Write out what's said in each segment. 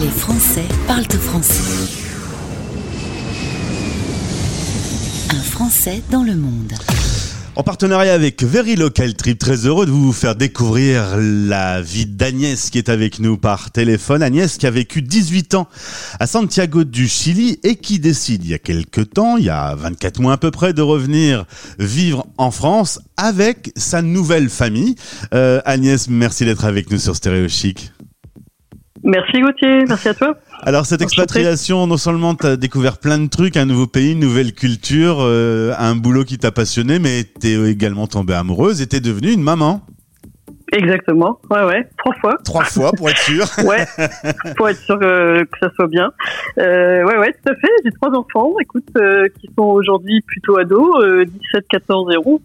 Les Français parlent français. Un Français dans le monde. En partenariat avec Very Local Trip, très heureux de vous faire découvrir la vie d'Agnès qui est avec nous par téléphone. Agnès qui a vécu 18 ans à Santiago du Chili et qui décide il y a quelques temps, il y a 24 mois à peu près, de revenir vivre en France avec sa nouvelle famille. Euh, Agnès, merci d'être avec nous sur Stéréo Chic. Merci Gauthier, merci à toi. Alors cette expatriation, non seulement tu as découvert plein de trucs, un nouveau pays, une nouvelle culture, euh, un boulot qui t'a passionné, mais tu es également tombée amoureuse et tu es devenue une maman. Exactement, ouais, ouais, trois fois. Trois fois pour être sûr. ouais, pour être sûr que, que ça soit bien. Euh, ouais, ouais, tout à fait. J'ai trois enfants, écoute, euh, qui sont aujourd'hui plutôt ados, 17, 14 et 11.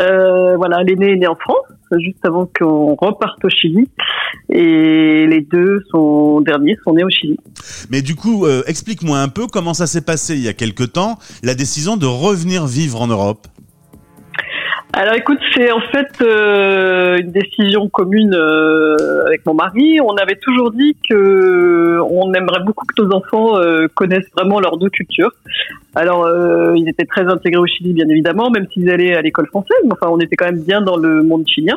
Euh, voilà, l'aîné est né en France, juste avant qu'on reparte au Chili. Et les deux sont derniers sont nés au Chili. Mais du coup, euh, explique-moi un peu comment ça s'est passé il y a quelque temps, la décision de revenir vivre en Europe. Alors écoute, c'est en fait euh, une décision commune euh, avec mon mari. On avait toujours dit que on aimerait beaucoup que nos enfants euh, connaissent vraiment leurs deux cultures. Alors ils étaient très intégrés au Chili, bien évidemment, même s'ils allaient à l'école française. Mais enfin, on était quand même bien dans le monde chilien.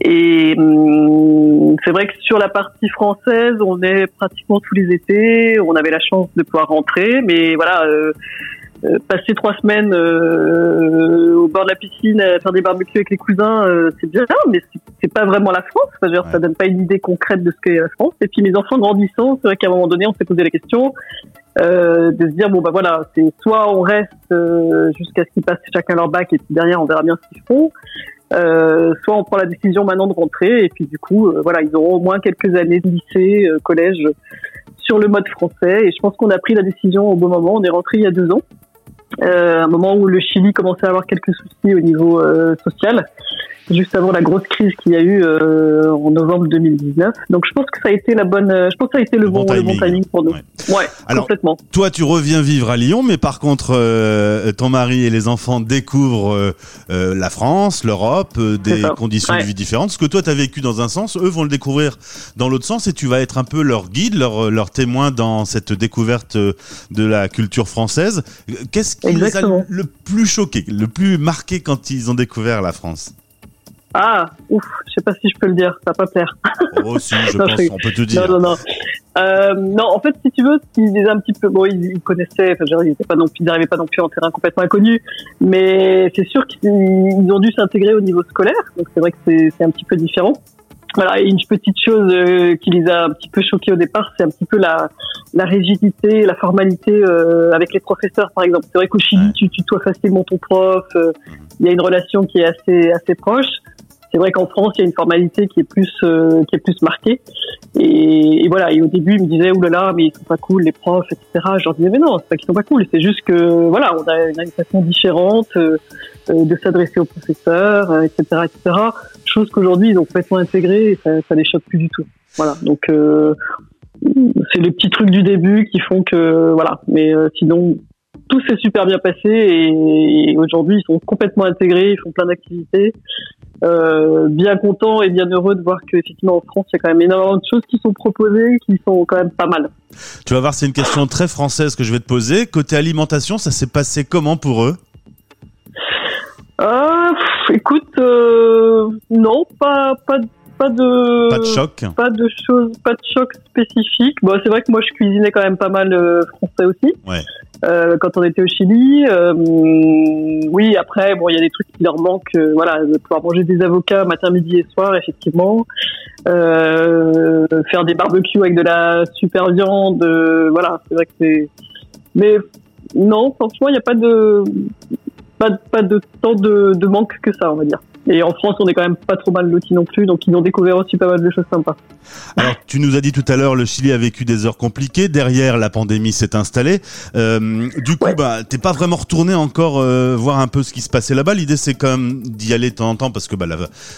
Et hum, c'est vrai que sur la partie française, on est pratiquement tous les étés. On avait la chance de pouvoir rentrer, mais voilà euh, passer trois semaines euh, au bord de la piscine, à faire des barbecues avec les cousins, euh, c'est bien, mais c'est pas vraiment la France. Enfin, dire, Ça donne pas une idée concrète de ce qu'est la France. Et puis mes enfants grandissant, c'est vrai qu'à un moment donné, on s'est posé la question euh, de se dire bon bah voilà, c'est soit on reste jusqu'à ce qu'ils passent chacun leur bac et puis derrière on verra bien ce qu'ils font. Euh, soit on prend la décision maintenant de rentrer et puis du coup voilà ils auront au moins quelques années de lycée, collège sur le mode français et je pense qu'on a pris la décision au bon moment. On est rentré il y a deux ans. Euh, un moment où le Chili commençait à avoir quelques soucis au niveau euh, social juste avant la grosse crise qu'il y a eu euh, en novembre 2019. Donc je pense que ça a été la bonne, je pense que ça a été le, bon, timing. le bon timing pour nous. Ouais, Alors, complètement. Toi, tu reviens vivre à Lyon, mais par contre, ton mari et les enfants découvrent la France, l'Europe, des conditions de vie différentes. Ce que toi, tu as vécu dans un sens, eux vont le découvrir dans l'autre sens, et tu vas être un peu leur guide, leur, leur témoin dans cette découverte de la culture française. Qu'est-ce qui les a le plus choqué, le plus marqué quand ils ont découvert la France ah, ouf, je sais pas si je peux le dire, ça va pas plaire. Oh si, je pense, on peut te dire. Non, non, non. Euh, non, en fait, si tu veux, ils disaient un petit peu, bon, ils, connaissaient, enfin, ils n'étaient pas non plus, n'arrivaient pas non plus en terrain complètement inconnu, mais c'est sûr qu'ils ont dû s'intégrer au niveau scolaire, donc c'est vrai que c'est un petit peu différent. Voilà, et une petite chose euh, qui les a un petit peu choqués au départ, c'est un petit peu la, la rigidité, la formalité euh, avec les professeurs, par exemple. C'est vrai qu'au Chili, tu tutoies facilement ton prof, euh, il y a une relation qui est assez assez proche. C'est vrai qu'en France, il y a une formalité qui est plus euh, qui est plus marquée. Et, voilà. Et au début, ils me disaient oulala, là là, mais ils sont pas cool, les profs, etc. Je leur disais mais non, c'est pas qu'ils sont pas cool. C'est juste que voilà, on a une façon différente euh, euh, de s'adresser aux professeurs, etc., etc. Chose qu'aujourd'hui ils ont complètement intégré et ça, ça les choque plus du tout. Voilà. Donc c'est les petits trucs du début qui font que voilà. Mais sinon, tout s'est super bien passé et, aujourd'hui ils sont complètement intégrés, ils font plein d'activités. Euh, bien content et bien heureux de voir qu'effectivement en France il y a quand même énormément de choses qui sont proposées qui sont quand même pas mal. Tu vas voir, c'est une question très française que je vais te poser. Côté alimentation, ça s'est passé comment pour eux? Euh, Écoute, euh, non, pas pas pas de pas de choc, pas de choses, pas de choc spécifique. Bon, c'est vrai que moi je cuisinais quand même pas mal euh, français aussi. Ouais. Euh, quand on était au Chili. Euh, oui, après, bon, il y a des trucs qui leur manquent. Euh, voilà, de pouvoir manger des avocats matin, midi et soir, effectivement. Euh, faire des barbecues avec de la super viande. voilà, c'est vrai que c'est. Mais non, franchement, il n'y a pas de pas, pas de tant de, de manque que ça, on va dire. Et en France, on est quand même pas trop mal lotis non plus, donc ils ont découvert aussi pas mal de choses sympas. Alors, tu nous as dit tout à l'heure, le Chili a vécu des heures compliquées. Derrière, la pandémie s'est installée. Euh, du coup, bah, t'es pas vraiment retourné encore euh, voir un peu ce qui se passait là-bas. L'idée, c'est quand même d'y aller de temps en temps parce que bah,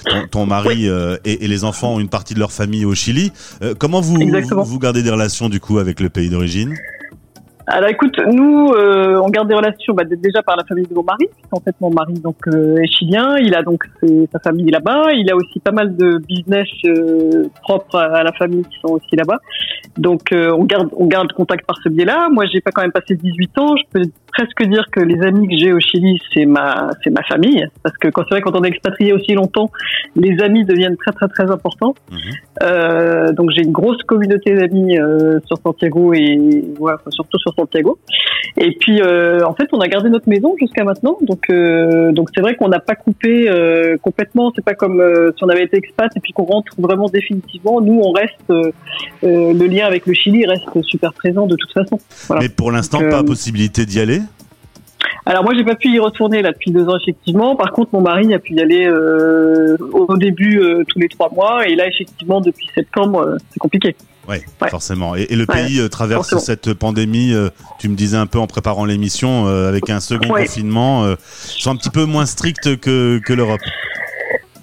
ton, ton, mari euh, et, et, les enfants ont une partie de leur famille au Chili. Euh, comment vous, vous, vous gardez des relations du coup avec le pays d'origine? Alors écoute, nous, euh, on garde des relations bah, déjà par la famille de mon mari. En fait, mon mari donc euh, est chilien. Il a donc sa famille là-bas. Il a aussi pas mal de business euh, propres à, la famille qui sont aussi là-bas. Donc euh, on garde on garde contact par ce biais-là. Moi, j'ai pas quand même passé 18 ans. Je peux presque dire que les amis que j'ai au Chili, c'est ma c'est ma famille. Parce que quand c'est vrai quand on est expatrié aussi longtemps, les amis deviennent très très très importants. Mhm. donc j'ai une grosse communauté d'amis sur Santiago et voilà, surtout sur Santiago. Et puis, euh, en fait, on a gardé notre maison jusqu'à maintenant. Donc, euh, donc c'est vrai qu'on n'a pas coupé euh, complètement. C'est pas comme si on avait été expat et puis qu'on rentre vraiment définitivement. Nous, on reste. le lien avec le Chili reste super présent de toute façon. Mais pour l'instant, pas possibilité d'y aller. Alors moi j'ai pas pu y retourner là depuis deux ans effectivement. Par contre mon mari a pu y aller euh, au début euh, tous les trois mois et là effectivement depuis septembre euh, c'est compliqué. Ouais, forcément. Et, le pays traverse cette pandémie. tu me disais un peu en préparant l'émission avec un second confinement. sont un petit peu moins strict que, que l'Europe.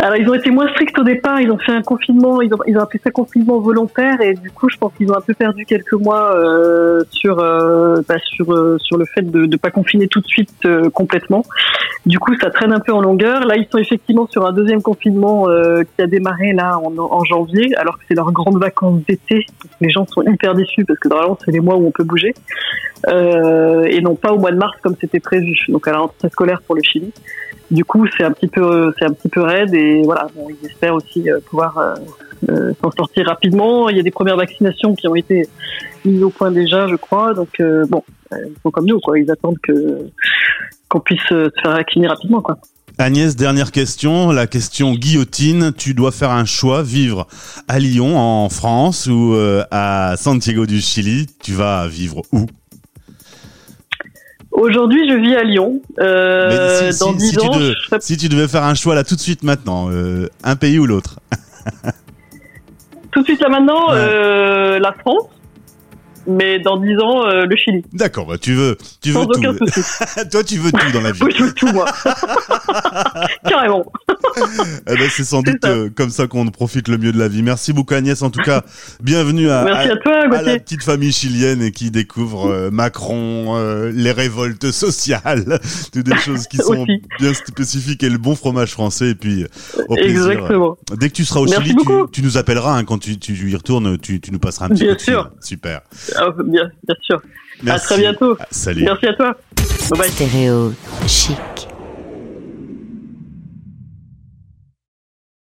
Alors ils ont été moins stricts au départ, ils ont fait un confinement, ils ont, ils ont appelé ça confinement volontaire et du coup je pense qu'ils ont un peu perdu quelques mois euh, sur euh, bah, sur euh, sur le fait de ne pas confiner tout de suite euh, complètement. Du coup ça traîne un peu en longueur. Là ils sont effectivement sur un deuxième confinement euh, qui a démarré là en, en janvier, alors que c'est leurs grandes vacances d'été. Les gens sont hyper déçus parce que normalement c'est les mois où on peut bouger et non pas au mois de mars comme c'était prévu. Donc à la rentrée scolaire pour le Chili. Du coup, c'est un petit peu, c'est un petit peu raide et voilà, ils espèrent aussi euh, pouvoir euh, euh, s'en sortir rapidement. Il y a des premières vaccinations qui ont été mises au point déjà, je crois. Donc bon, ils sont comme nous, quoi. Ils attendent que qu'on puisse se faire vacciner rapidement, quoi. Agnès, dernière question, la question guillotine. Tu dois faire un choix, vivre à Lyon, en France, ou à Santiago du Chili. Tu vas vivre où? Aujourd'hui, je vis à Lyon. Euh, dans si, ans, tu si tu devais faire un choix là tout de suite maintenant, euh, un pays ou l'autre? Tout de suite là maintenant, euh, la France mais dans 10 ans, euh, le Chili. D'accord, bah, tu veux, tu Sans veux aucun tout. Toi, tu veux tout dans la vie. oui, je veux tout, moi. Carrément. eh ben, c'est sans doute euh, comme ça qu'on profite le mieux de la vie. Merci beaucoup, Agnès. En tout cas, bienvenue à, à, toi, la petite famille chilienne et qui découvre euh, Macron, les révoltes sociales, toutes des choses qui sont bien spécifiques et le bon fromage français. Et puis, au plaisir. Exactement. Dès que tu seras au Chili, tu, tu, nous appelleras hein, quand tu, tu, y retournes. Tu, tu nous passeras un petit bien coup de sûr. Super. Ah, bien, bien sûr. Merci. À très bientôt. Salut. Merci à toi. Bye bye. Stéréo chic.